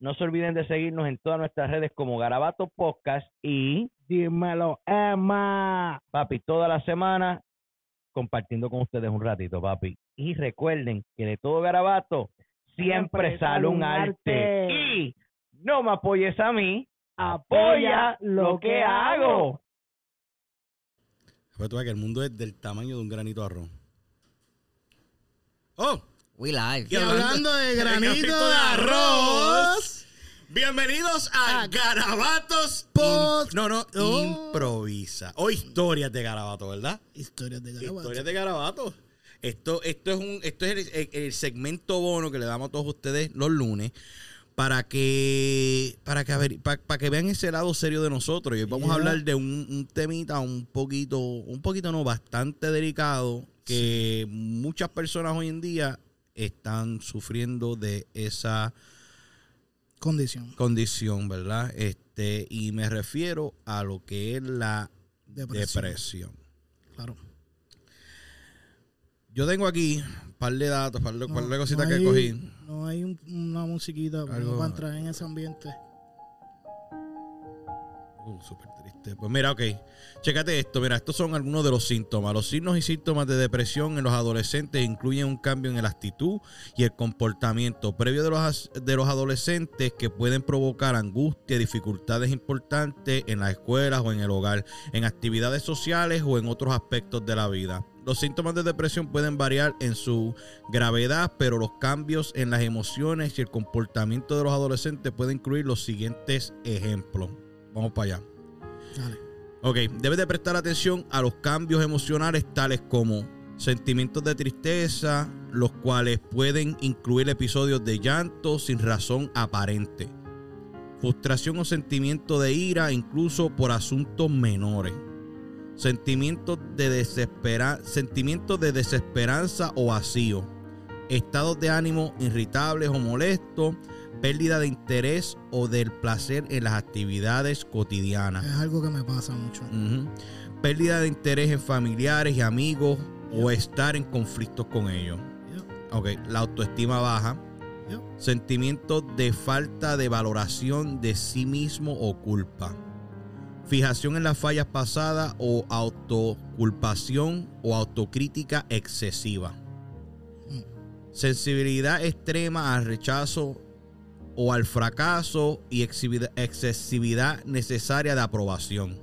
no se olviden de seguirnos en todas nuestras redes como Garabato Podcast y Dímelo, Emma. papi, toda la semana compartiendo con ustedes un ratito, papi. Y recuerden que de todo Garabato siempre, sale un arte. Y no me apoyes a mí, apoya lo que hago. Pero que el mundo es del tamaño de un granito de arroz. ¡Oh! We live. Y hablando de granito de arroz, bienvenidos a Garabatos Pod. No, no, Oh. improvisa. O historias de Garabato, ¿verdad? Historias de Garabato. Historias de Garabato. Esto, esto es un, esto es el, el- el segmento bono que le damos a todos ustedes los lunes para que, para que, para, vean ese lado serio de nosotros. Y hoy vamos a hablar de un, un temita un poquito, un poquito no, bastante delicado que muchas personas hoy en día están sufriendo de esa Condición. condición, ¿verdad? Este, y me refiero a lo que es la Depresión. depresión. Claro. Yo tengo aquí un par de datos, par de, par de No- cositas no que hay- cogí. No hay un- una musiquita para entrar en ese ambiente. Uh, súper triste. Pues mira, ok. Chécate esto. Mira, estos son algunos de los síntomas. Los signos y síntomas de depresión en los adolescentes incluyen un cambio en la actitud y el comportamiento previo de los, de los adolescentes que pueden provocar angustia, dificultades importantes en las escuelas o en el hogar, en actividades sociales o en otros aspectos de la vida. Los síntomas de depresión pueden variar en su gravedad, pero los cambios en las emociones y el comportamiento de los adolescentes pueden incluir los siguientes ejemplos. Vamos para allá. Dale. Ok, debes de prestar atención a los cambios emocionales tales como sentimientos de tristeza, los cuales pueden incluir episodios de llanto sin razón aparente, frustración o sentimiento de ira incluso por asuntos menores, sentimientos de, desespera sentimientos de desesperanza o vacío, estados de ánimo irritables o molestos, pérdida de interés o del placer en las actividades cotidianas. Es algo que me pasa mucho. Pérdida de interés en familiares y amigos o estar en conflictos con ellos. Ok, la autoestima baja. yep. Sentimientos de falta de valoración de sí mismo o culpa. Fijación en las fallas pasadas o autoculpación o autocrítica excesiva. Mm. Sensibilidad extrema al rechazo o al fracaso y excesividad necesaria de aprobación.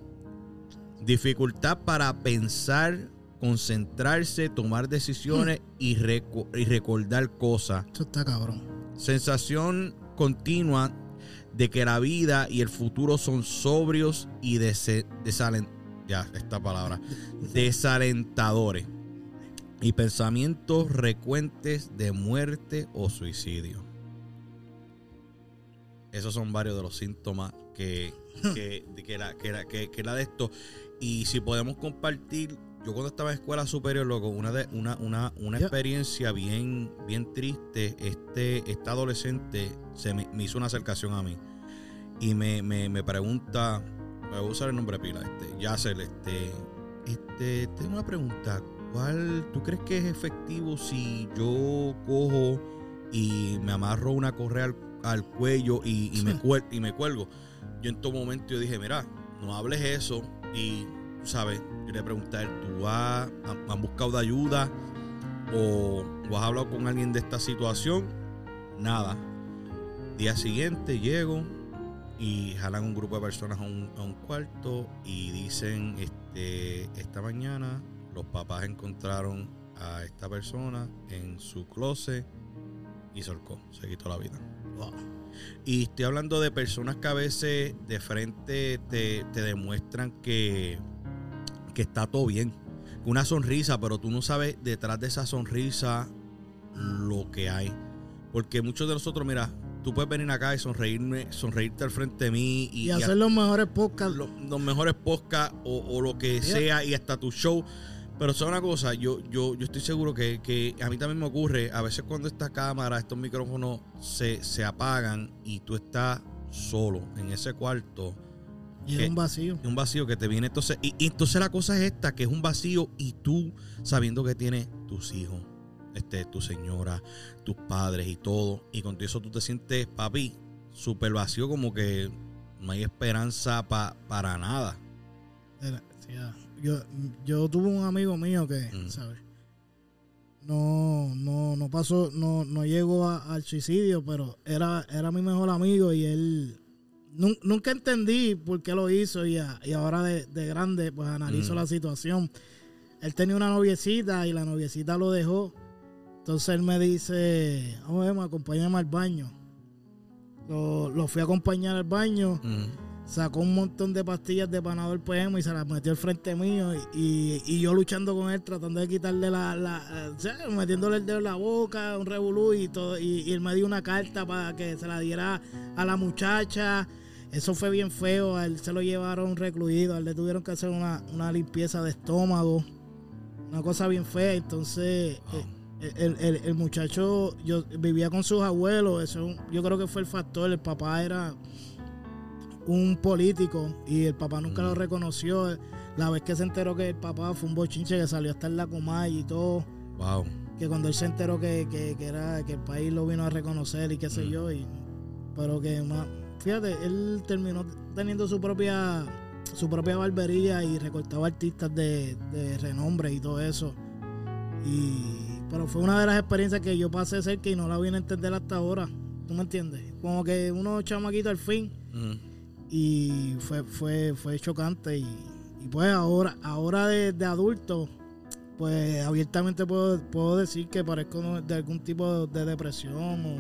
Dificultad para pensar, concentrarse, tomar decisiones y, reco- y recordar cosas. Eso está cabrón. Sensación continua de que la vida y el futuro son sobrios y dese- desalen- ya, esta palabra, desalentadores. Y pensamientos recuentes de muerte o suicidio. Esos son varios de los síntomas que, que, que, la, que, la, que, que la de esto. Y si podemos compartir, yo cuando estaba en escuela superior, loco, una de, una, una, una experiencia bien, bien triste, este, esta adolescente se me, me hizo una acercación a mí. Y me, me, me pregunta, me voy a usar el nombre de pila, este, Yacel, este, este, tengo una pregunta. ¿Cuál tú crees que es efectivo si yo cojo y me amarro una correa al, al cuello y, y me cuel- y me cuelgo? Yo en todo momento yo dije, mira, no hables eso y, tú sabes, yo le pregunté a él, ¿tú has, han buscado de ayuda o, o has hablado con alguien de esta situación? Nada. Día siguiente llego y jalan un grupo de personas a un, a un cuarto y dicen, este, esta mañana los papás encontraron a esta persona en su closet y solcó, se quitó la vida. Y estoy hablando de personas que a veces de frente te, te demuestran que, que está todo bien. Una sonrisa, pero tú no sabes detrás de esa sonrisa lo que hay. Porque muchos de nosotros, mira, tú puedes venir acá y sonreírme, sonreírte al frente de mí y, Y hacer los mejores podcasts. lo- los mejores podcasts o, o lo que sea y hasta tu show. Pero es una cosa, yo, yo, yo estoy seguro que, que a mí también me ocurre, a veces cuando esta cámara, estos micrófonos se, se apagan y tú estás solo en ese cuarto, y es un vacío. un vacío que te viene entonces, y, y entonces la cosa es esta, que es un vacío y tú sabiendo que tienes tus hijos, este, tu señora, tus padres y todo, y con todo eso tú te sientes, papi, súper vacío como que no hay esperanza pa- para nada. Era- sí. Yo, yo tuve un amigo mío que, Mm. ¿sabes? No, no, no pasó, no, no llegó a- al suicidio, pero era, era mi mejor amigo y él nun- nunca entendí por qué lo hizo y, a- y ahora de, de grande pues analizo Mm. la situación. Él tenía una noviecita y la noviecita lo dejó. Entonces él me dice, oye, me acompáñame al baño. Lo, lo fui a acompañar al baño Mm. Sacó un montón de pastillas de panadol PM y se las metió al frente mío y, y- y yo luchando con él tratando de quitarle la, la o sea, metiéndole el dedo en la boca, un revolú y todo y, y él me dio una carta para que se la diera a la muchacha. Eso fue bien feo, a él se lo llevaron recluido, a él le tuvieron que hacer una, una limpieza de estómago, una cosa bien fea, entonces eh, el, el- el muchacho yo vivía con sus abuelos, eso yo creo que fue el factor, el papá era un político y el papá nunca lo Mm. reconoció. La vez que se enteró que el papá fue un bochinche que salió hasta en la Comay y todo, Wow. que cuando él se enteró que, que- que era que el país lo vino a reconocer y qué sé Mm. yo, y, pero que más, fíjate, él terminó teniendo su propia su propia barbería y recortaba artistas de, de renombre y todo eso. Y pero fue una de las experiencias que yo pasé cerca y no la vine a entender hasta ahora. ¿Tú me entiendes? Como que uno chamaquito al fin Mm. Y fue fue fue chocante. Y, y pues ahora ahora de, de adulto pues abiertamente puedo, puedo decir que parezco de algún tipo de depresión o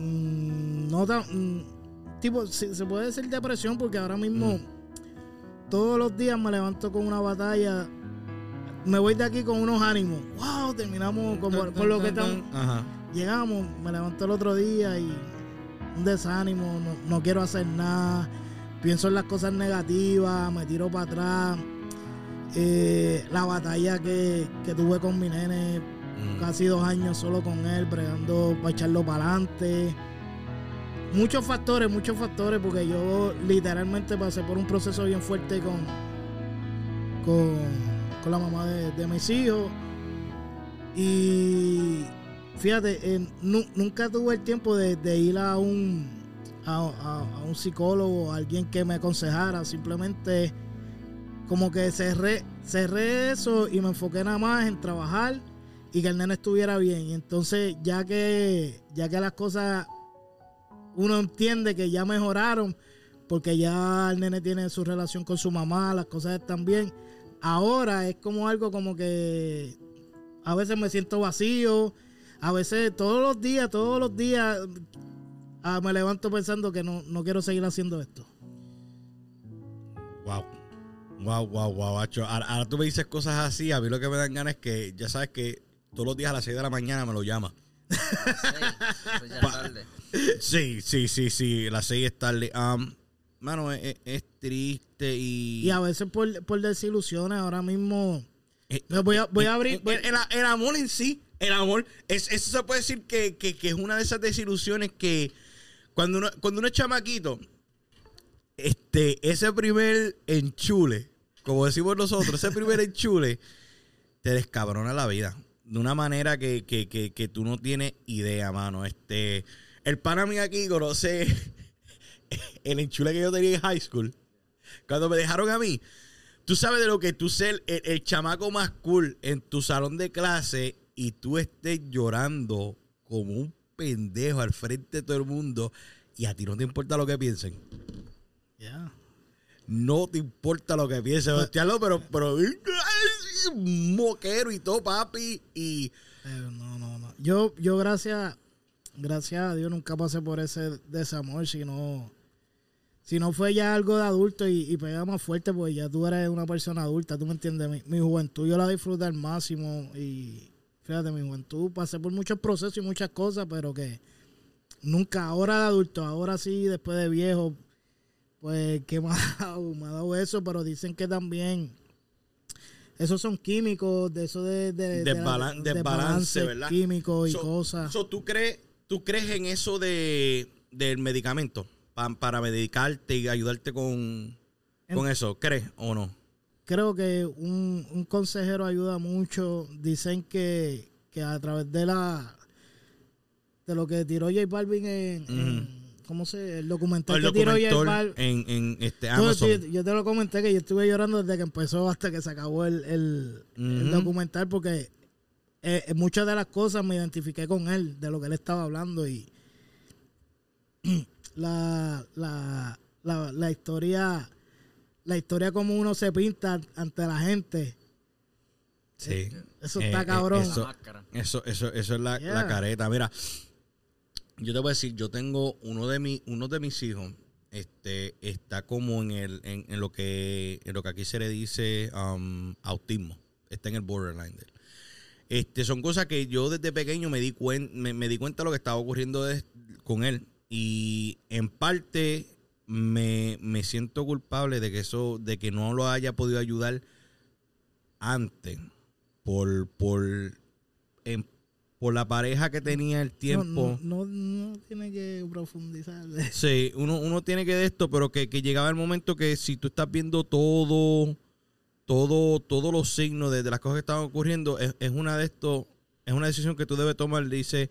mm, no tan mm, tipo se, se puede decir depresión porque ahora mismo Mm. todos los días me levanto con una batalla me voy de aquí con unos ánimos. Wow terminamos Tan, por lo tan, que estamos llegamos, me levanté el otro día y un desánimo, no, no quiero hacer nada, pienso en las cosas negativas, me tiro para atrás. Eh, la batalla que, que tuve con mi nene, Mm. casi dos años solo con él, bregando para echarlo para adelante. Muchos factores, muchos factores, porque yo literalmente pasé por un proceso bien fuerte con, con, con la mamá de, de mis hijos. Y fíjate, eh, nu- nunca tuve el tiempo de, de ir a un, a, a- a un psicólogo, a alguien que me aconsejara. Simplemente como que cerré, cerré eso y me enfoqué nada más en trabajar y que el nene estuviera bien. Y entonces, ya que, ya que las cosas uno entiende que ya mejoraron, porque ya el nene tiene su relación con su mamá, las cosas están bien. Ahora es como algo como que a veces me siento vacío, a veces todos los días, todos los días ah, me levanto pensando que no, no quiero seguir haciendo esto. Wow. Wow, wow, wow, macho. Ahora, ahora tú me dices cosas así, a mí lo que me dan ganas es que, ya sabes que todos los días a las 6 de la mañana me lo llama. Sí, pues ya tarde. Sí, sí, sí, sí, las 6 es tarde. Am, mano, es, es- es triste y... Y a veces por, por desilusiones, ahora mismo Eh, voy a, voy a eh, abrir... eh, El, el- el amor en sí, el amor, es, eso se puede decir que, que- que es una de esas desilusiones que cuando uno, cuando uno es chamaquito, este, ese primer enchule, como decimos nosotros, ese primer enchule, te descabrona la vida. De una manera que, tú no tienes idea, mano. Este, el pana mío aquí conoce el enchule que yo tenía en high school. Cuando me dejaron a mí, Tú sabes de lo que tú ser el, el chamaco más cool en tu salón de clase y tú estés llorando como un pendejo al frente de todo el mundo y a ti no te importa lo que piensen. Ya. No te importa lo que piensen. Hostialo, pero, pero moquero y todo, papi. Y Eh, no, no, no. Yo, yo gracias, gracias a Dios nunca pasé por ese desamor, sino si no fue ya algo de adulto y, y pega más fuerte, pues ya tú eres una persona adulta, tú me entiendes. Mi, mi juventud yo la disfruté al máximo y fíjate, mi juventud pasé por muchos procesos y muchas cosas, pero que nunca, ahora de adulto, ahora sí, después de viejo, pues que me ha dado, me ha dado eso, pero dicen que también esos son químicos, de eso de, de, de la- Desbalan- de desbalance, balance ¿verdad? químicos y So- cosas. so, ¿tú, crees, ¿Tú crees en eso de, del medicamento pa- para medicarte y ayudarte con, con eso? ¿Crees o no? Creo que un, un consejero ayuda mucho. Dicen que, que a través de la de lo que tiró J Balvin en, en- ¿cómo se? El documental El que tiró J Balvin. en, en este Yo, Amazon. yo- yo te lo comenté que yo estuve llorando desde que empezó hasta que se acabó el, el- documental porque eh, eh, muchas de las cosas me identifiqué con él, de lo que él estaba hablando y la, la, la, la historia, la historia como uno se pinta ante la gente, Sí. eso Eh, está eh, cabrón. eso-. Eso, eso, eso es la, Yeah. la careta. Mira, yo te voy a decir, yo tengo uno de mi, uno de mis hijos, este, está como en el, en, en lo que, en lo que aquí se le dice um, autismo. Está en el borderline. de él. Este, son cosas que yo desde pequeño me di cuen- me, me di cuenta de lo que estaba ocurriendo de- con él. Y en parte me, me siento culpable de que eso, de que no lo haya podido ayudar antes. Por, por, en- por la pareja que tenía el No, tiempo. No, no, no tiene que profundizar. Sí, uno, uno tiene que de esto, pero que, que llegaba el momento que si tú estás viendo todo, todo, todos los signos de, de las cosas que estaban ocurriendo, es, es una de estos, es una decisión que tú debes tomar. Dice,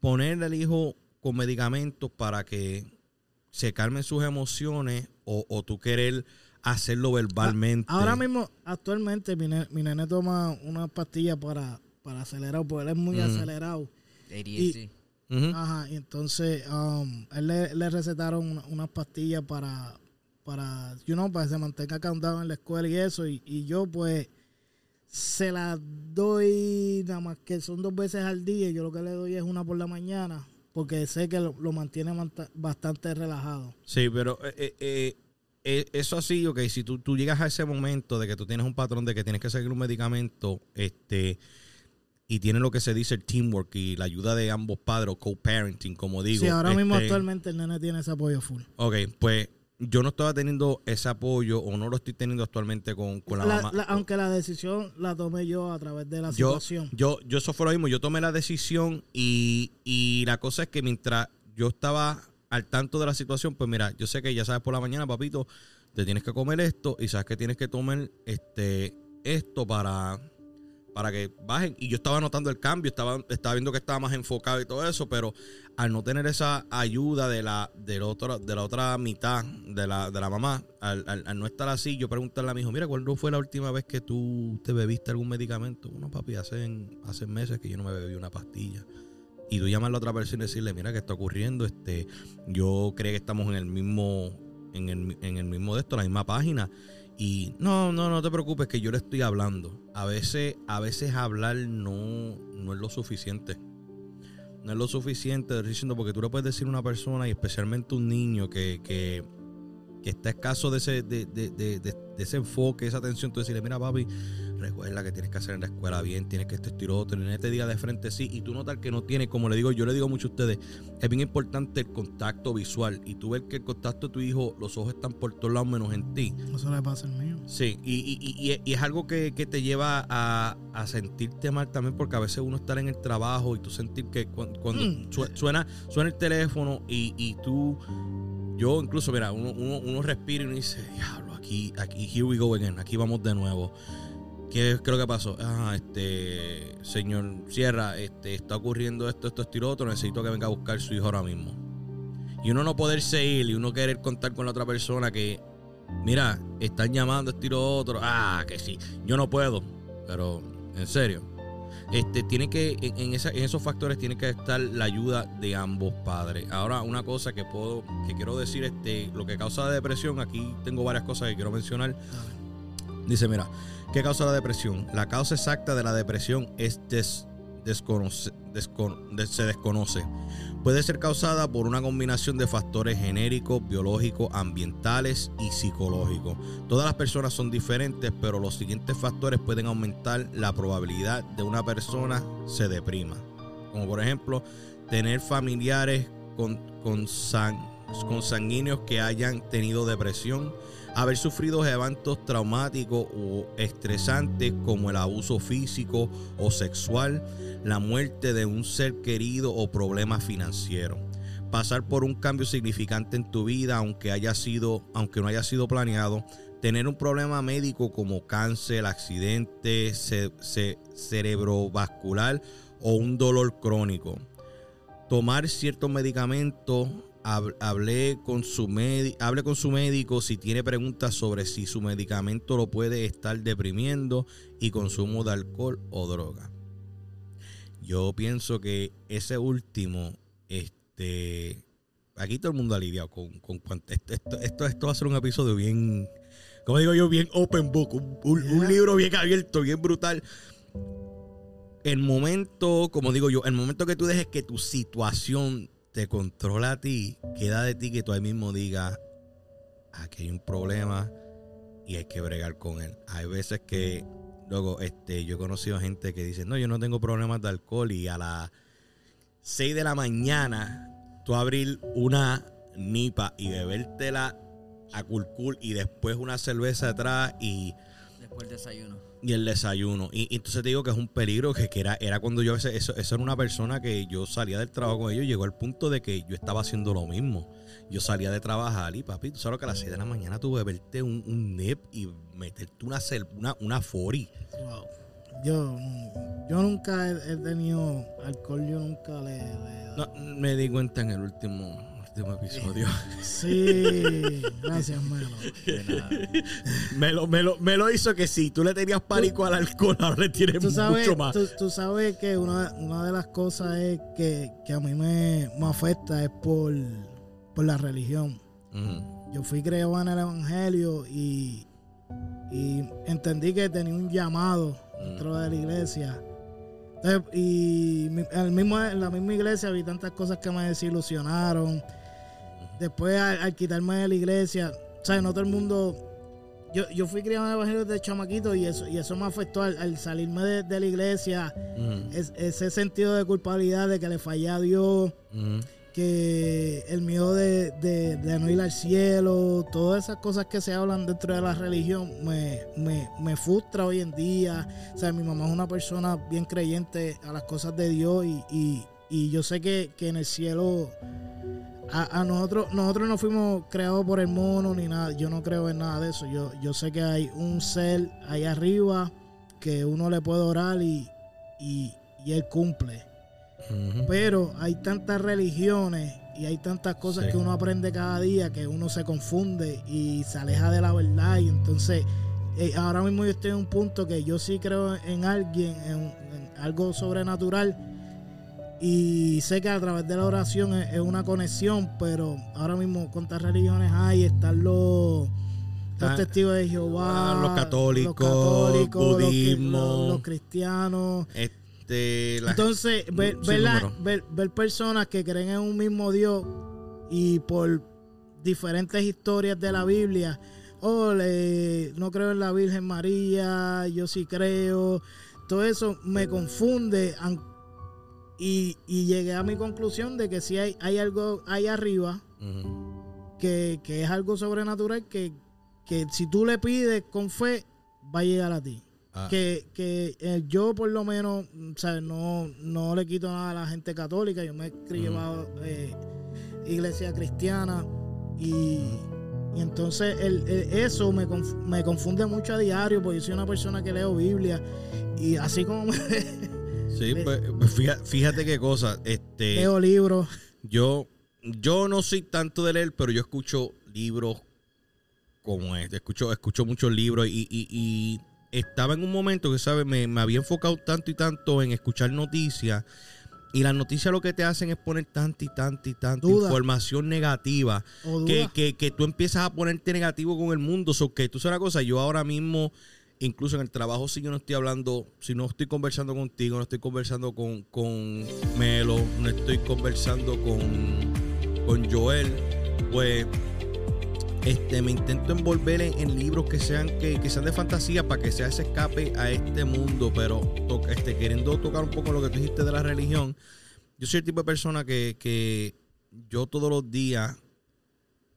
ponerle al hijo con medicamentos para que se calmen sus emociones o, o tú querer hacerlo verbalmente. Ahora mismo, actualmente, mi, ne- mi nene toma una pastilla para, para acelerado, porque él es muy Mm. acelerado. ADHD. Ujú. Ajá, y entonces um, él le, le recetaron una- unas pastillas para, para, you know, para que se mantenga cansado en la escuela y eso. Y, y yo, pues, se las doy nada más que son dos veces al día. y Yo lo que le doy es una por la mañana, porque sé que lo, lo mantiene bastante relajado. Sí, pero eh, eh, eh, eso así, ok, si tú, tú llegas a ese momento de que tú tienes un patrón de que tienes que seguir un medicamento, este, y tiene lo que se dice el teamwork y la ayuda de ambos padres o co-parenting, como digo. sí, ahora mismo este, actualmente el nene tiene ese apoyo full. Ok, pues yo no estaba teniendo ese apoyo o no lo estoy teniendo actualmente con, con la, La- mamá. la- aunque la decisión la tomé yo a través de la yo, situación. yo, yo, eso fue lo mismo. Yo tomé la decisión y, y la cosa es que mientras yo estaba al tanto de la situación, pues mira, yo sé que ya sabes por la mañana, papito, te tienes que comer esto y sabes que tienes que tomar este esto para, para que bajen. Y yo estaba notando el cambio, estaba, estaba viendo que estaba más enfocado y todo eso, pero al no tener esa ayuda de la, de la, otra, de la otra mitad de la, de la mamá, al, al- al no estar así, yo preguntarle a mi hijo, mira, ¿cuándo fue la última vez que tú te bebiste algún medicamento? Bueno, papi, hace, hace meses que yo no me bebí una pastilla. Y tú llamas a la otra persona y decirle, mira, ¿qué está ocurriendo? Este, yo creo que estamos en el mismo, en el, en el mismo de esto, la misma página. Y no, no, no te preocupes, que yo le estoy hablando. A veces, a veces hablar no, no es lo suficiente. No es lo suficiente, diciendo, porque tú le puedes decir a una persona, y especialmente un niño que, que, está escaso de ese, de, de, de- de ese enfoque, esa atención, tú decirle, mira papi, recuerda que tienes que hacer en la escuela bien, tienes que esto, esto y lo otro, y te diga de frente sí, y tú notar que no tiene, como le digo, yo le digo mucho a ustedes, es bien importante el contacto visual, y tú ves que el contacto de tu hijo, los ojos están por todos lados menos en ti. Eso le pasa al mío. Sí, y, y- y- y- es algo que, que te lleva a, a sentirte mal también, porque a veces uno está en el trabajo y tú sentir que cu- cuando, Mm. su- suena, suena el teléfono y, y tú, yo incluso, mira, uno, uno, uno respira y uno dice, diablo, aquí, aquí, here we go again, aquí vamos de nuevo. ¿Qué creo que pasó? Ah, este, señor Sierra, este, está ocurriendo esto, esto, esto y lo otro, necesito que venga a buscar su hijo ahora mismo. Y uno no poderse ir y uno querer contar con la otra persona que, mira, están llamando esto y lo otro. Ah, que sí, yo no puedo. Pero, en serio. Este, tiene que, en esa- en esos factores tiene que estar la ayuda de ambos padres. Ahora, una cosa que puedo, que quiero decir, este, lo que causa la depresión, aquí tengo varias cosas que quiero mencionar. Dice, mira, ¿qué causa la depresión? La causa exacta de la depresión es des- desconoce- descon- de- se desconoce. Puede ser causada por una combinación de factores genéricos, biológicos, ambientales y psicológicos. Todas las personas son diferentes, pero los siguientes factores pueden aumentar la probabilidad de una persona se deprima. Como por ejemplo, tener familiares con, con, san- consanguíneos que hayan tenido depresión, haber sufrido eventos traumáticos o estresantes como el abuso físico o sexual, la muerte de un ser querido o problemas financieros. Pasar por un cambio significante en tu vida, aunque haya sido, aunque no haya sido planeado, tener un problema médico como cáncer, accidente ce- ce- cerebrovascular o un dolor crónico. Tomar ciertos medicamentos, hablé con su hable con su médico si tiene preguntas sobre si su medicamento lo puede estar deprimiendo y consumo de alcohol o droga. Yo pienso que ese último, este, aquí todo el mundo ha lidiado con, con esto, esto, esto, esto va a ser un episodio bien, como digo yo, bien open book, un, un- un Yeah. libro bien abierto, bien brutal. El momento, como digo yo, el momento que tú dejes que tu situación te controla a ti, queda de ti que tú ahí mismo digas, aquí hay un problema y hay que bregar con él. Hay veces que, luego, este, yo he conocido gente que dice, no, yo no tengo problemas de alcohol y a las 6 de la mañana tú abrir una nipa y bebértela a culcul y después una cerveza atrás y Después del desayuno. Y el desayuno. Y, y entonces te digo que es un peligro que, que era, era cuando yo a veces, eso, eso era una persona que yo salía del trabajo con ellos, llegó al punto de que yo estaba haciendo lo mismo. Yo salía de trabajar y papi, tú sabes que a las 6 de la mañana tú beberte un, un nip y meterte una, una, una fori. Wow. Yo, yo nunca he, he tenido alcohol, yo nunca le... le- No, me di cuenta en el último, último episodio. Sí, gracias, Melo. De nada. me, lo, me, lo, me lo hizo que si tú le tenías pánico al alcohol, ahora le tienes Tú sabes, mucho más. tú, tú sabes que una, una de las cosas es que, que a mí me, me afecta es por, por la religión. Yo fui criado en el Evangelio y, y entendí que tenía un llamado dentro de la iglesia. Entonces, y al mismo, en la misma iglesia vi tantas cosas que me desilusionaron. Después, al, al quitarme de la iglesia, ¿sabes? No todo el mundo. Yo, yo fui criado en el Evangelio de chamaquito y eso, y eso me afectó al, al salirme de, de la iglesia. Es- ese sentido de culpabilidad de que le fallé a Dios que el miedo de, de- de no ir al cielo, todas esas cosas que se hablan dentro de la religión me, me, me frustra hoy en día. O sea, mi mamá es una persona bien creyente a las cosas de Dios y, y- y yo sé que, que en el cielo a, a nosotros, nosotros no fuimos creados por el mono ni nada. Yo no creo en nada de eso. Yo, yo sé que hay un ser ahí arriba que uno le puede orar y, y, y él cumple. Pero hay tantas religiones y hay tantas cosas Sí. que uno aprende cada día que uno se confunde y se aleja de la verdad. Y entonces, eh, ahora mismo yo estoy en un punto que yo sí creo en alguien, en, en algo sobrenatural. Y sé que a través de la oración es, es una conexión, pero ahora mismo, ¿cuántas religiones hay? Están los, los testigos de Jehová, ah, los católicos, los budismo. los- los cristianos. Este, la- Entonces, ver, ver, la- ver- ver personas que creen en un mismo Dios y por diferentes historias de la Biblia, oh, le- no creo en la Virgen María, yo sí creo, todo eso me confunde y, y llegué a mi conclusión de que si hay, hay algo ahí arriba que, que es algo sobrenatural que, que si tú le pides con fe, va a llegar a ti. Ah, que, que eh, yo por lo menos ¿sabes? No, no le quito nada a la gente católica. Yo me he llevado eh, iglesia cristiana y, y entonces el, el- eso me, conf- me confunde mucho a diario porque yo soy una persona que leo Biblia y así como me sí, pues, pues fíjate, fíjate qué cosa. Este, leo libros yo, yo no soy tanto de leer, pero yo escucho libros como este. Escucho, escucho muchos libros y, y- y estaba en un momento que, ¿sabes? Me, me había enfocado tanto y tanto en escuchar noticias. Y las noticias lo que te hacen es poner tanta y tanta y tanta Duda. información negativa que, que, que tú empiezas a ponerte negativo con el mundo. So que tú sabes una cosa, yo ahora mismo incluso en el trabajo, si yo no estoy hablando, si no estoy conversando contigo, no estoy conversando con, con Melo, no estoy conversando con, con Joel, pues este, me intento envolver en, libros que sean, que, que sean de fantasía para que sea ese escape a este mundo, pero este, queriendo tocar un poco lo que tú dijiste de la religión, yo soy el tipo de persona que, que yo todos los días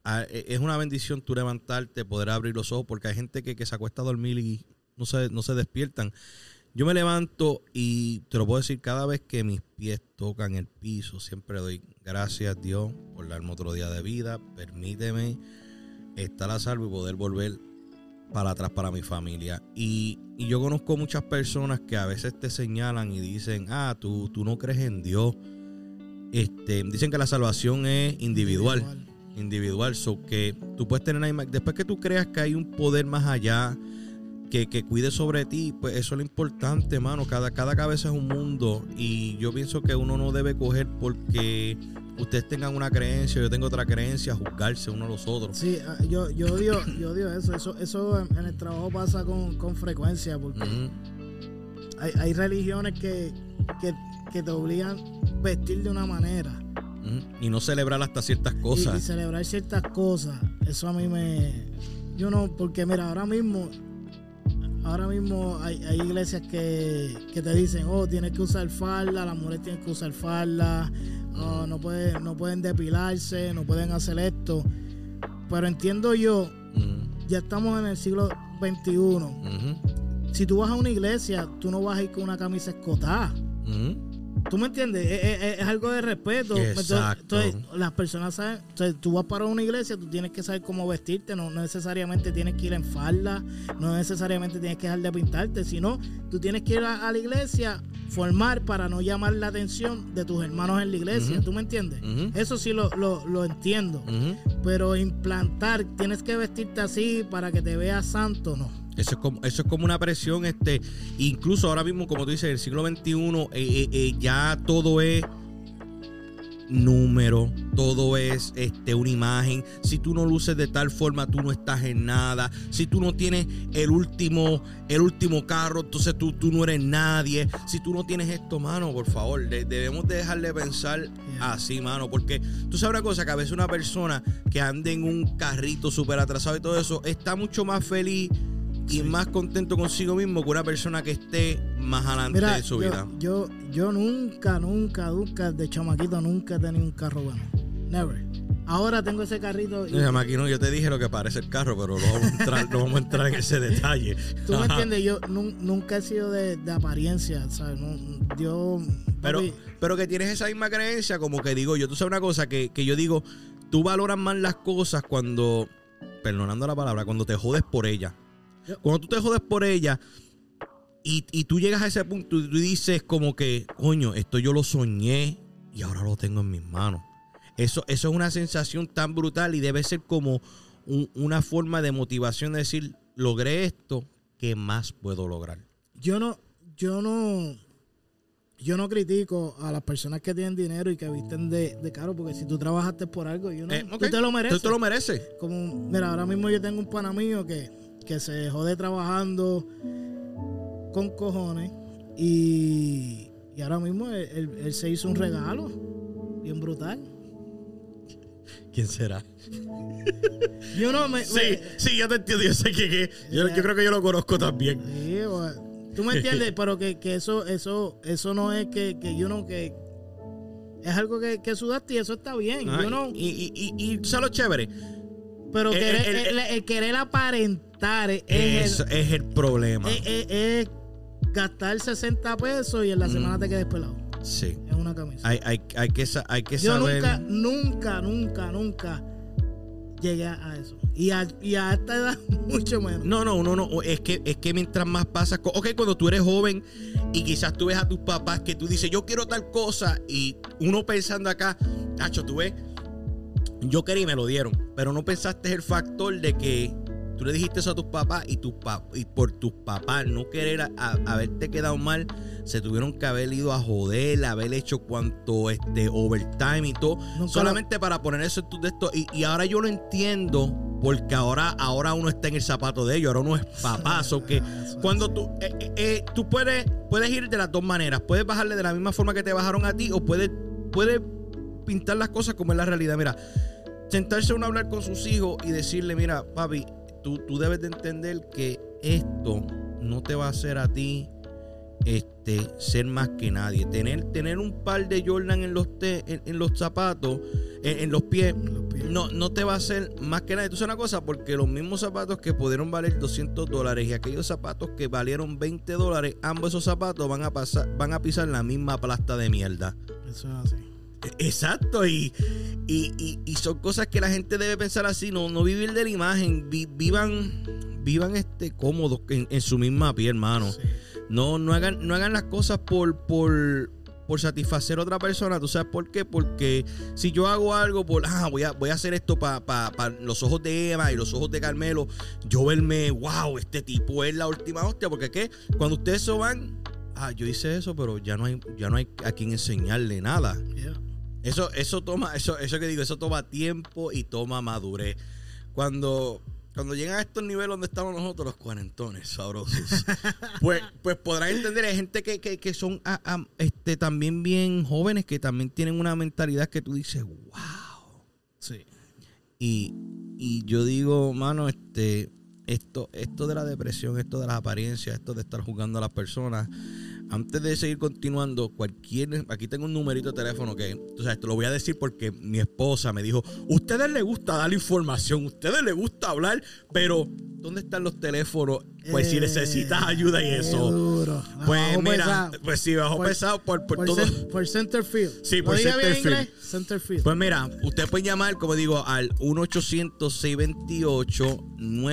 e- es una bendición tú levantarte, poder abrir los ojos, porque hay gente que, que se acuesta a dormir y no se, no se despiertan. Yo me levanto y te lo puedo decir, cada vez que mis pies tocan el piso, siempre doy gracias a Dios por darme otro día de vida. Permíteme estar a salvo y poder volver para atrás para mi familia. Y, y yo conozco muchas personas que a veces te señalan y dicen, ah, tú, tú no crees en Dios. Este, dicen que la salvación es individual individual. So que tú puedes tener ahí, después que tú creas que hay un poder más allá que, que cuide sobre ti, pues eso es lo importante, mano. Cada, cada cabeza es un mundo. Y yo pienso que uno no debe coger porque ustedes tengan una creencia, yo tengo otra creencia, juzgarse uno a los otros. Sí, ah, yo, yo odio, yo odio eso. Eso, eso en, en el trabajo pasa con, con frecuencia porque hay, hay religiones que, que, que te obligan a vestir de una manera. Y no celebrar hasta ciertas y, y cosas. celebrar ciertas cosas. Eso a mí me. Yo no, porque mira, ahora mismo. Ahora mismo hay, hay iglesias que, que te dicen, oh, tienes que usar falda, las mujeres tienen que usar falda, oh, no, pueden, no pueden depilarse, no pueden hacer esto. Pero entiendo yo, ya estamos en el siglo XXI. Si tú vas a una iglesia, tú no vas a ir con una camisa escotada. ¿Tú me entiendes? Es, es- es algo de respeto. Exacto. Entonces, las personas saben. Entonces, tú vas para una iglesia, tú tienes que saber cómo vestirte. No, no necesariamente tienes que ir en falda. No necesariamente tienes que dejar de pintarte. Sino, tú tienes que ir a, a la iglesia, formar para no llamar la atención de tus hermanos en la iglesia. Ujú. ¿Tú me entiendes? Eso sí lo, lo, lo entiendo. Pero implantar, tienes que vestirte así para que te veas santo, no. Eso es como, eso es como una presión, este, incluso ahora mismo, como tú dices, en el siglo XXI, eh, eh, eh, ya todo es número, todo es este, una imagen. Si tú no luces de tal forma, tú no estás en nada. Si tú no tienes el último, el último carro, entonces tú, tú no eres nadie. Si tú no tienes esto, mano, por favor, de- debemos de dejar de pensar así, mano. Porque tú sabes una cosa, que a veces una persona que ande en un carrito súper atrasado y todo eso, está mucho más feliz y Sí. más contento consigo mismo que una persona que esté más adelante Mira, de su vida. yo, yo nunca, nunca, nunca, de chamaquito, nunca he tenido un carro bueno. Never. Ahora tengo ese carrito. y- Déjame aquí, no, yo te dije lo que parece el carro, pero no vamos a entrar, no vamos a entrar en ese detalle. Tú me entiendes, yo nun- nunca he sido de, de apariencia, ¿sabes? No, yo. Pero, papi, pero que tienes esa misma creencia, como que digo yo, tú sabes una cosa, que, que yo digo, tú valoras más las cosas cuando, perdonando la palabra, cuando te jodes por ella. Cuando tú te jodes por ella y, y tú llegas a ese punto y tú dices como que, coño, esto yo lo soñé y ahora lo tengo en mis manos. Eso, eso es una sensación tan brutal y debe ser como un- una forma de motivación de decir, logré esto, ¿qué más puedo lograr? yo no, yo no, yo no critico a las personas que tienen dinero y que visten de, de caro, porque si tú trabajaste por algo, yo no, Eh, tú te lo mereces. Tú te lo mereces. como mira ahora mismo yo tengo un pana mío que, que se jode trabajando con cojones y, y ahora mismo él, él- él se hizo un regalo bien brutal ¿Quién será? yo no me, Sí, me- sí, yo te entiendo. Yo sé que, que- yo, yo creo que yo lo conozco también. Sí, bueno, tú me entiendes pero que, que eso eso eso no es que, que yo no que es algo que, que sudaste y eso está bien Ah, y, y, y, y ¿tú sabes lo chévere? Pero el- querer- el- el, querer aparentar es, el- es el problema. es- gastar 60 pesos y en la Mm. semana te quedes pelado sí. en una camisa Hay, hay, hay que, hay que Yo saber. nunca, nunca, nunca, nunca llegué a eso. Y a, y a esta edad, mucho menos. No, no, no, no. Es que, es que mientras más pasas. Ok, cuando tú eres joven y quizás tú ves a tus papás que tú dices, yo quiero tal cosa. Y uno pensando acá, Nacho, tú ves, yo quería y me lo dieron. Pero no pensaste el factor de que tú le dijiste eso a tus papás y, tus pa- y por tus papás no querer a- a- haberte quedado mal, se tuvieron que haber ido a joder, haber hecho cuanto este overtime y todo, Nunca solamente para poner eso en tu texto. Y, y ahora yo lo entiendo porque ahora, ahora uno está en el zapato de ellos, ahora uno es papá. so que cuando tú, eh, eh, eh, tú puedes, puedes ir de las dos maneras. Puedes bajarle de la misma forma que te bajaron a ti o puedes, puedes pintar las cosas como es la realidad. Mira, sentarse uno a hablar con sus hijos y decirle, mira, papi, tú, tú debes de entender que esto no te va a hacer a ti este, ser más que nadie. Tener, tener un par de Jordan en los, te- en, en los zapatos, en, en los pies, Los pies. no, no te va a hacer más que nadie. Tú sabes una cosa, porque los mismos zapatos que pudieron valer 200 dólares y aquellos zapatos que valieron 20 dólares, ambos esos zapatos van a, pasar, van a pisar la misma plasta de mierda. Eso es así. Exacto, y, y, y- y son cosas que la gente debe pensar así, no, no vivir de la imagen, vi- vivan, vivan este cómodos en, en su misma piel, hermano. Sí. No, no hagan, no hagan las cosas por, por, por satisfacer a otra persona. ¿Tú sabes por qué? Porque si yo hago algo por, ah, voy a, voy a hacer esto para los ojos de Eva y los ojos de Carmelo, yo verme, wow, este tipo es la última hostia. Porque qué, cuando ustedes se van, ah, yo hice eso, pero ya no hay, ya no hay a quien enseñarle nada. Yeah. Eso, eso toma, eso, eso que digo, eso toma tiempo y toma madurez. Cuando, cuando llegan a estos niveles donde estamos nosotros, los cuarentones sabrosos, pues, pues podrán entender, hay gente que, que, que son ah, ah, este, también bien jóvenes, que también tienen una mentalidad que tú dices, wow. Sí. Y, y yo digo, mano, este, esto, esto de la depresión, esto de las apariencias, esto de estar jugando a las personas, antes de seguir continuando, cualquier, aquí tengo un numerito de teléfono que, o sea, esto lo voy a decir porque mi esposa me dijo, ustedes les gusta dar información, ustedes les gusta hablar, pero ¿dónde están los teléfonos? Pues si Eh, necesitas ayuda y eso. duro. Pues mira, pesado. pues sí, bajo Por- pesado por, por por, todo. por Centerfield. Sí, ¿Lo por Centerfield. Centerfield. Pues mira, usted puede llamar, como digo, al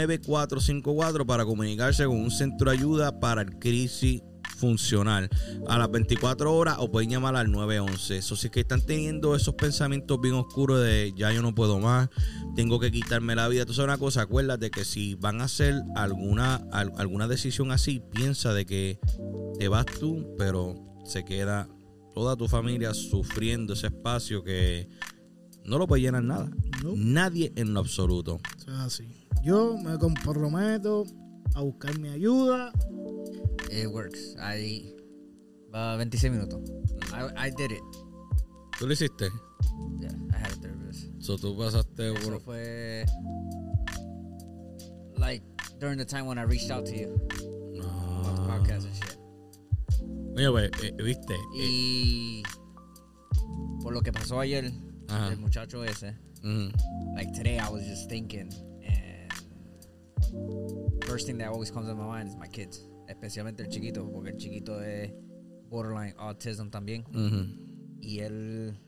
1-800-628-9454 para comunicarse con un centro de ayuda para el crisis funcional a las 24 horas o pueden llamar al 911. Eso sí que están teniendo esos pensamientos bien oscuros de ya yo no puedo más, tengo que quitarme la vida. Sabes una cosa, acuérdate que si van a hacer alguna, al- alguna decisión así, piensa de que te vas tú, pero se queda toda tu familia sufriendo ese espacio que no lo puede llenar nada. No. Nadie en lo absoluto. Es así. Yo me comprometo a buscar mi ayuda. It works. I. Uh, 26 minutos. I, I did it. ¿Tú lo hiciste? Yeah, I had a therapist. So, tú pasaste Eso por... fue. Like during the time when I reached out to you Ah. podcast and shit. Oye, pues, eh, viste. Eh, Y. Por lo que pasó ayer, Ajá. el muchacho ese. ujú. like today I was just thinking and first thing that always comes to my mind is my kids, especialmente el chiquito, porque el chiquito es borderline autism también Ujú, y él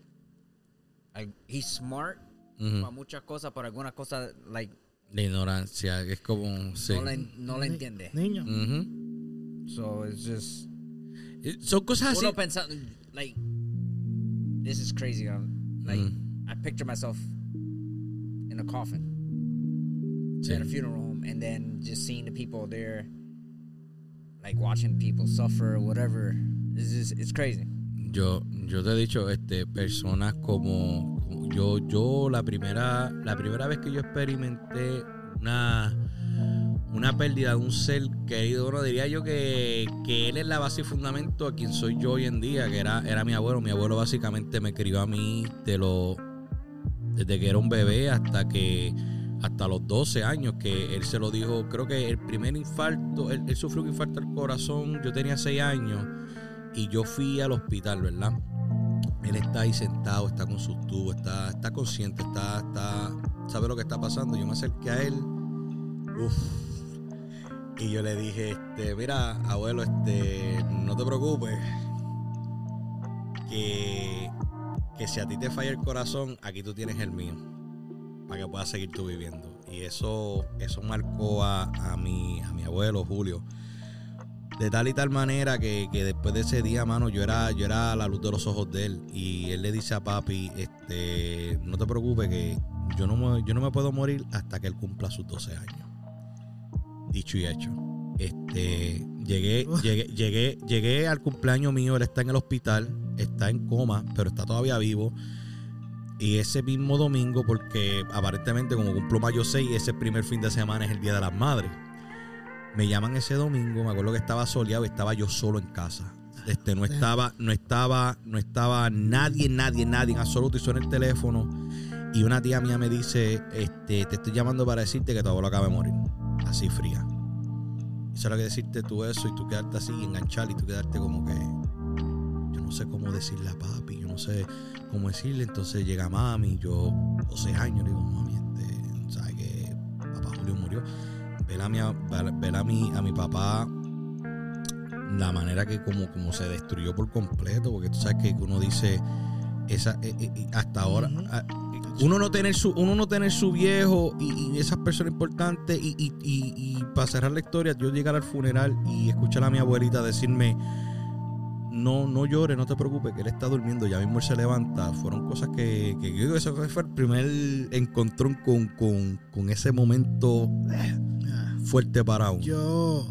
he's smart ujú. para muchas cosas, pero algunas cosas like La ignorancia, es como... Sí. no la no la entiende. Niño. Ujú. So it's just Eh, Son cosas así. pensando like this is crazy. Like Mm. I picture myself in a coffin. Sí. at a funeral home and then just seeing the people there like watching people suffer or whatever it's it's crazy Yo, yo te he dicho, este, personas como, yo, yo la primera, la primera vez que yo experimenté una, una pérdida de un ser querido, bueno, diría yo que, que él es la base y fundamento a quien soy yo hoy en día, que era, era mi abuelo. Mi abuelo básicamente me crió a mí de lo, desde que era un bebé hasta que hasta los 12 años que él se lo dijo, creo que el primer infarto, él, sufrió un infarto al corazón, yo tenía 6 años y yo fui al hospital, ¿verdad? Él está ahí sentado, está con sus tubos, está, está consciente, está, está, sabe lo que está pasando. Yo me acerqué a él, uf, y yo le dije, este, mira, abuelo, este, no te preocupes, que, que si a ti te falla el corazón, aquí tú tienes el mío, para que puedas seguir tú viviendo. Y eso, eso marcó a, a mi, a mi abuelo, Julio de tal y tal manera que, que después de ese día, mano, yo era, yo era la luz de los ojos de él. Y él le dice a papi, este, no te preocupes que yo no me, yo no me puedo morir hasta que él cumpla sus 12 años. Dicho y hecho. Este, llegué, llegué, llegué, llegué al cumpleaños mío, él está en el hospital, está en coma, pero está todavía vivo. Y ese mismo domingo, porque aparentemente como cumplo mayo 6, ese primer fin de semana es el Día de las Madres. Me llaman ese domingo, me acuerdo que estaba soleado y estaba yo solo en casa. Este, no estaba, no estaba, no estaba nadie, nadie, nadie en absoluto. Y suena el teléfono. Y una tía mía me dice, este, te estoy llamando para decirte que tu abuelo acaba de morir. Así fría. Y solo que decirte tú eso y tú quedarte así, enganchar y tú quedarte como que. No sé cómo decirle a papi, yo no sé cómo decirle. Entonces llega mami, yo 12 años, le digo, mami, este, ¿sabes que Papá Julio murió. Ver a mi, ver a mi, a mi papá la manera que como, como se destruyó por completo, porque tú sabes que uno dice esa eh, eh, hasta ahora ah, uno no tener su uno no tener su viejo y, esas personas importantes y, y, y, para cerrar la historia yo llegar al funeral y escuchar a mi abuelita decirme no no llores no te preocupes que él está durmiendo ya mismo él se levanta. Fueron cosas que, que yo digo eso fue el primer encontrón con, con, con ese momento eh, fuerte para uno. Yo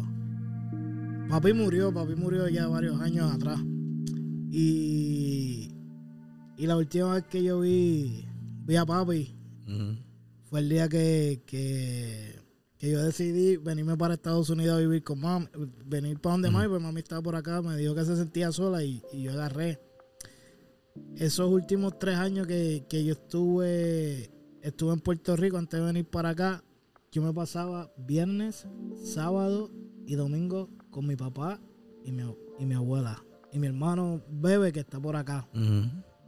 Papi murió, papi murió ya varios años atrás. Y, y la última vez que yo vi, vi a papi fue el día que, que, yo decidí venirme para Estados Unidos a vivir con mami, venir para donde mami, pues mami estaba por acá, me dijo que se sentía sola y, yo agarré. Esos últimos tres años que, que yo estuve, estuve en Puerto Rico antes de venir para acá, yo me pasaba viernes, sábado y domingo con mi papá y mi, y mi abuela. Y mi hermano Bebe, que está por acá.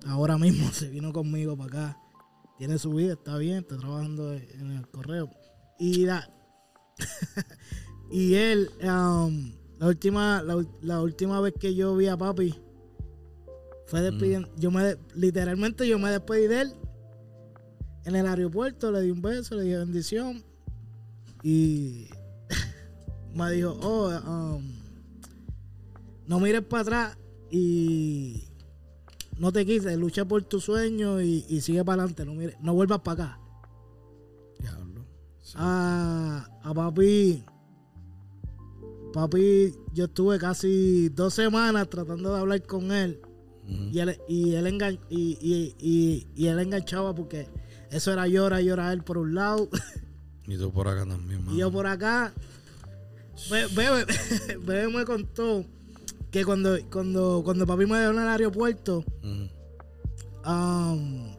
Ahora mismo se vino conmigo para acá. Tiene su vida, está bien, está trabajando en el correo. Y la, y él, um, la última, la, última vez que yo vi a papi, fue despidiendo. Yo me literalmente yo me despedí de él en el aeropuerto, le di un beso, le di bendición. Y me dijo, oh, um, no mires para atrás y no te quites, lucha por tu sueño y, sigue para adelante, no, no vuelvas para acá. A, a papi, papi, yo estuve casi dos semanas tratando de hablar con él. Y él, y, él y, y, él enganchaba porque eso era llora, llora él por un lado. Y tú por acá también, Y yo por acá. Bebe, Bebe me contó que cuando, cuando, cuando papi me dejó en el aeropuerto, um,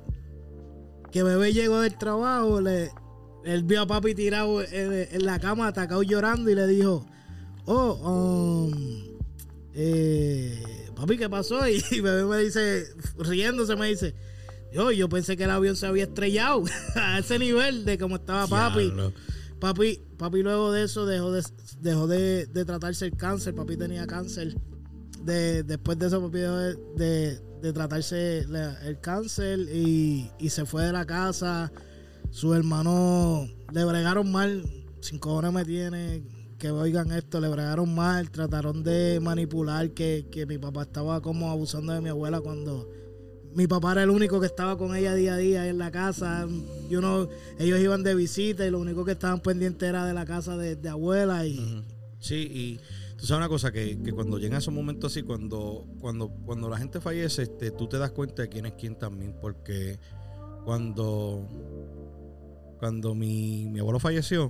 que bebé llegó del trabajo, le, él vio a papi tirado en, la cama, atacado llorando y le dijo, oh, um, eh, papi, ¿qué pasó? Y, bebé me dice, riéndose, me dice, yo, yo pensé que el avión se había estrellado a ese nivel de cómo estaba papi. Papi, papi luego de eso dejó de, dejó de, tratarse el cáncer. Papi tenía cáncer. De, después de eso, papi dejó de, tratarse el cáncer y, se fue de la casa. Sus hermanos le bregaron mal. Sin cojones me tiene que oigan esto. Le bregaron mal. Trataron de manipular que, que mi papá estaba como abusando de mi abuela cuando mi papá era el único que estaba con ella día a día en la casa. Yo no, ellos iban de visita y lo único que estaban pendientes era de la casa de, abuela. Y... Sí, y tú sabes una cosa, que, cuando llega esos momentos así, cuando, cuando, cuando la gente fallece, este, tú te das cuenta de quién es quién también, porque cuando, cuando mi, abuelo falleció,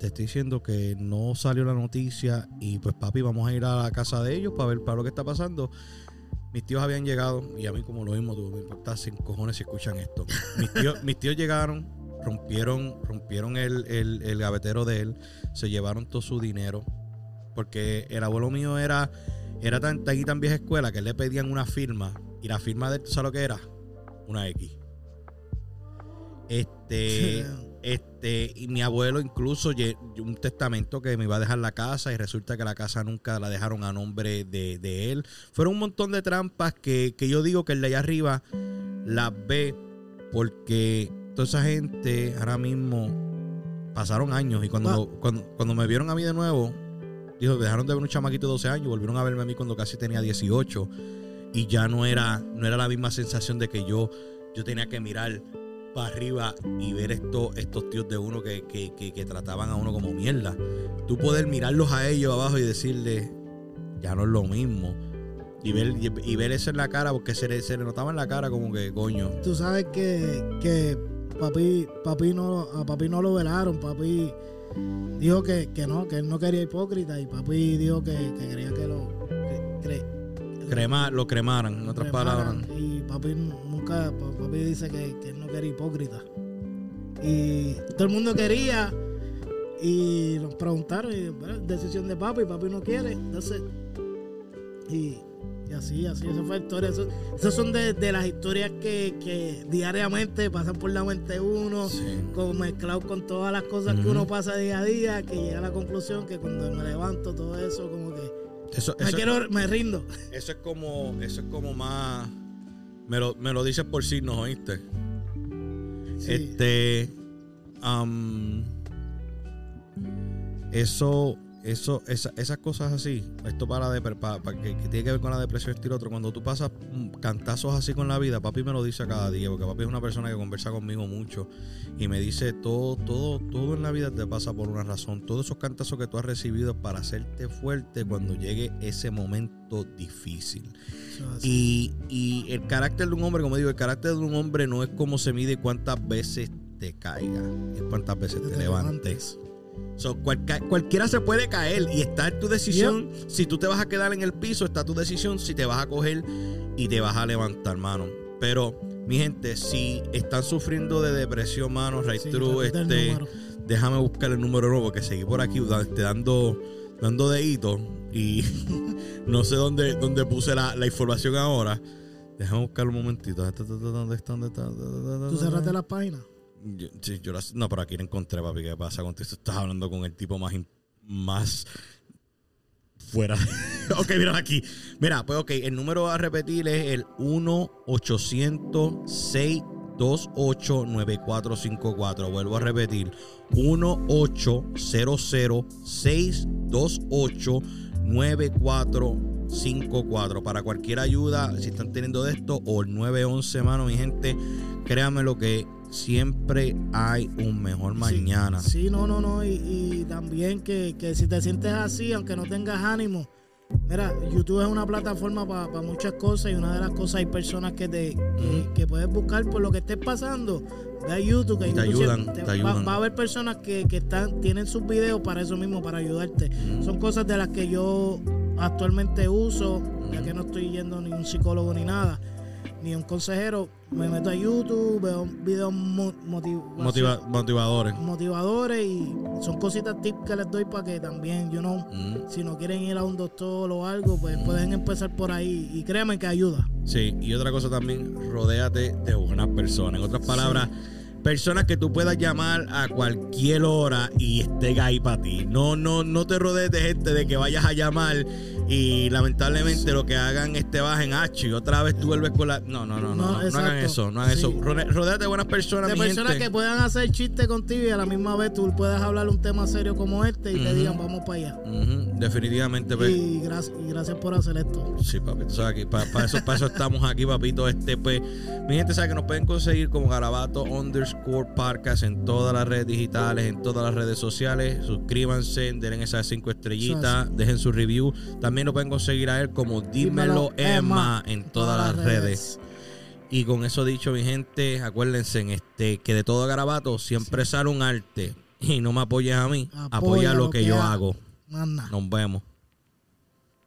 te estoy diciendo que no salió la noticia y pues papi, vamos a ir a la casa de ellos para ver para lo que está pasando. Mis tíos habían llegado y a mí como lo mismo, tú me importa sin cojones si escuchan esto. Mis tíos, llegaron, rompieron, rompieron el, gavetero de él, se llevaron todo su dinero, porque el abuelo mío era, era tan, tan, tan vieja escuela que le pedían una firma y la firma de él, ¿sabes lo que era? Una X. Este, este, y mi abuelo incluso un testamento que me iba a dejar la casa y resulta que la casa nunca la dejaron a nombre de, él. Fueron un montón de trampas que, yo digo que el de allá arriba las ve porque toda esa gente ahora mismo pasaron años y cuando, cuando, me vieron a mí de nuevo, dijo, dejaron de ver un chamaquito de 12 años, volvieron a verme a mí cuando casi tenía 18 y ya no era, no era la misma sensación de que yo, yo tenía que mirar para arriba y ver esto, estos tíos de uno que, que, que, que trataban a uno como mierda. Tú poder mirarlos a ellos abajo y decirle, ya no es lo mismo. Y ver, y, y ver eso en la cara, porque se le, se le notaba en la cara como que, coño. Tú sabes que, que papi, papi no, a papi no lo velaron, papi dijo que, que no, que él no quería hipócrita y papi dijo que, que quería que lo que- cre- Crema, lo cremaran, en otras palabras. Y papi nunca, pa- papi dice que, que él no quería hipócrita. Y todo el mundo quería y nos preguntaron, y, bueno, decisión de papi, papi no quiere, entonces y, y así, así, esa fue la historia. Eso- esas son de, de las historias que, que diariamente pasan por la mente uno, Sí. como mezclado con todas las cosas que uno pasa día a día, que llega a la conclusión que cuando me levanto todo eso, como que Eso, me eso- quiero, me rindo. eso es como, eso es como más. Me lo, me lo dices por signos, ¿oíste? Sí. Este. eso. Eso, esa- esas cosas así, esto para, de, para, para que, que tiene que ver con la depresión estilo otro. Cuando tú pasas mm, cantazos así con la vida, papi me lo dice cada día, porque papi es una persona que conversa conmigo mucho y me dice todo, todo, todo en la vida te pasa por una razón. Todos esos cantazos que tú has recibido para hacerte fuerte cuando llegue ese momento difícil. Y, y el carácter de un hombre, como digo, el carácter de un hombre no es como se mide cuántas veces te caiga, es cuántas veces te, Te levantes. So, cualca- cualquiera se puede caer y está en tu decisión. Si tú te vas a quedar en el piso, está tu decisión. Si te vas a coger y te vas a levantar, mano. Pero, mi gente, si están sufriendo de depresión, mano, right Sí, through, este, déjame buscar el número nuevo porque seguí por aquí este, dando dando deditos y no sé dónde, dónde puse la, la información ahora. Déjame buscar un momentito. ¿Dónde está? ¿Dónde está? Tú cerraste las páginas. Yo- sí, yo las- no, pero aquí la encontré, papi. ¿Qué pasa contigo? Estás hablando con el tipo más, más fuera. ok, mira aquí. Mira, pues ok, el número a repetir es el 1-800-628-9454. Vuelvo a repetir. 1-800-628-9454. Para cualquier ayuda, si están teniendo de esto, o el 911, mano, mi gente, créanme lo que siempre hay un mejor mañana. Sí, sí, no, no, no. Y, y también que, que si te sientes así, aunque no tengas ánimo, mira, YouTube es una plataforma para muchas cosas y una de las cosas hay personas que te que, que puedes buscar por lo que estés pasando. Ve a YouTube, que Y te YouTube ayudan, te ayudan. Va, a haber personas que, que están, tienen sus videos para eso mismo, para ayudarte. Son cosas de las que yo actualmente uso, ya que no estoy yendo ni un psicólogo ni nada, ni un consejero. Me meto a YouTube, veo videos mo- motiva- Motiva- motivadores. motivadores y son cositas tips que les doy para que también, you know, Mm. si no quieren ir a un doctor o algo, pues pueden empezar por ahí y créanme que ayuda. Sí, y otra cosa también, rodéate de buenas personas. En otras palabras, personas que tú puedas llamar a cualquier hora y estén ahí para ti. No, no, no te rodees de gente de que vayas a llamar y lamentablemente lo que hagan es te bajen H y otra vez tú vuelves con la. No, no, no, no, No, hagan eso, no hagan Sí. eso. Rode- Rodéate de buenas personas, De mi personas gente. que puedan hacer chistes contigo y a la misma vez tú puedas hablar un tema serio como este y te digan vamos para allá. Definitivamente, pues. Y gracias, y gracias por hacer esto. Sí, papi, tú sabes que para eso, pa' eso estamos aquí, papito. Este, pues, mi gente sabe que nos pueden conseguir como Garabato underscore podcast en todas las redes digitales, en todas las redes sociales. Suscríbanse, denle esas cinco estrellitas, dejen su review. También lo pueden conseguir a él como Dímelo, Emma, en todas las redes. Y con eso dicho, mi gente, acuérdense en este que de todo Garabato siempre sale un arte. Y no me apoyes a mí, apoya, lo que, yo ha- hago. Nos vemos.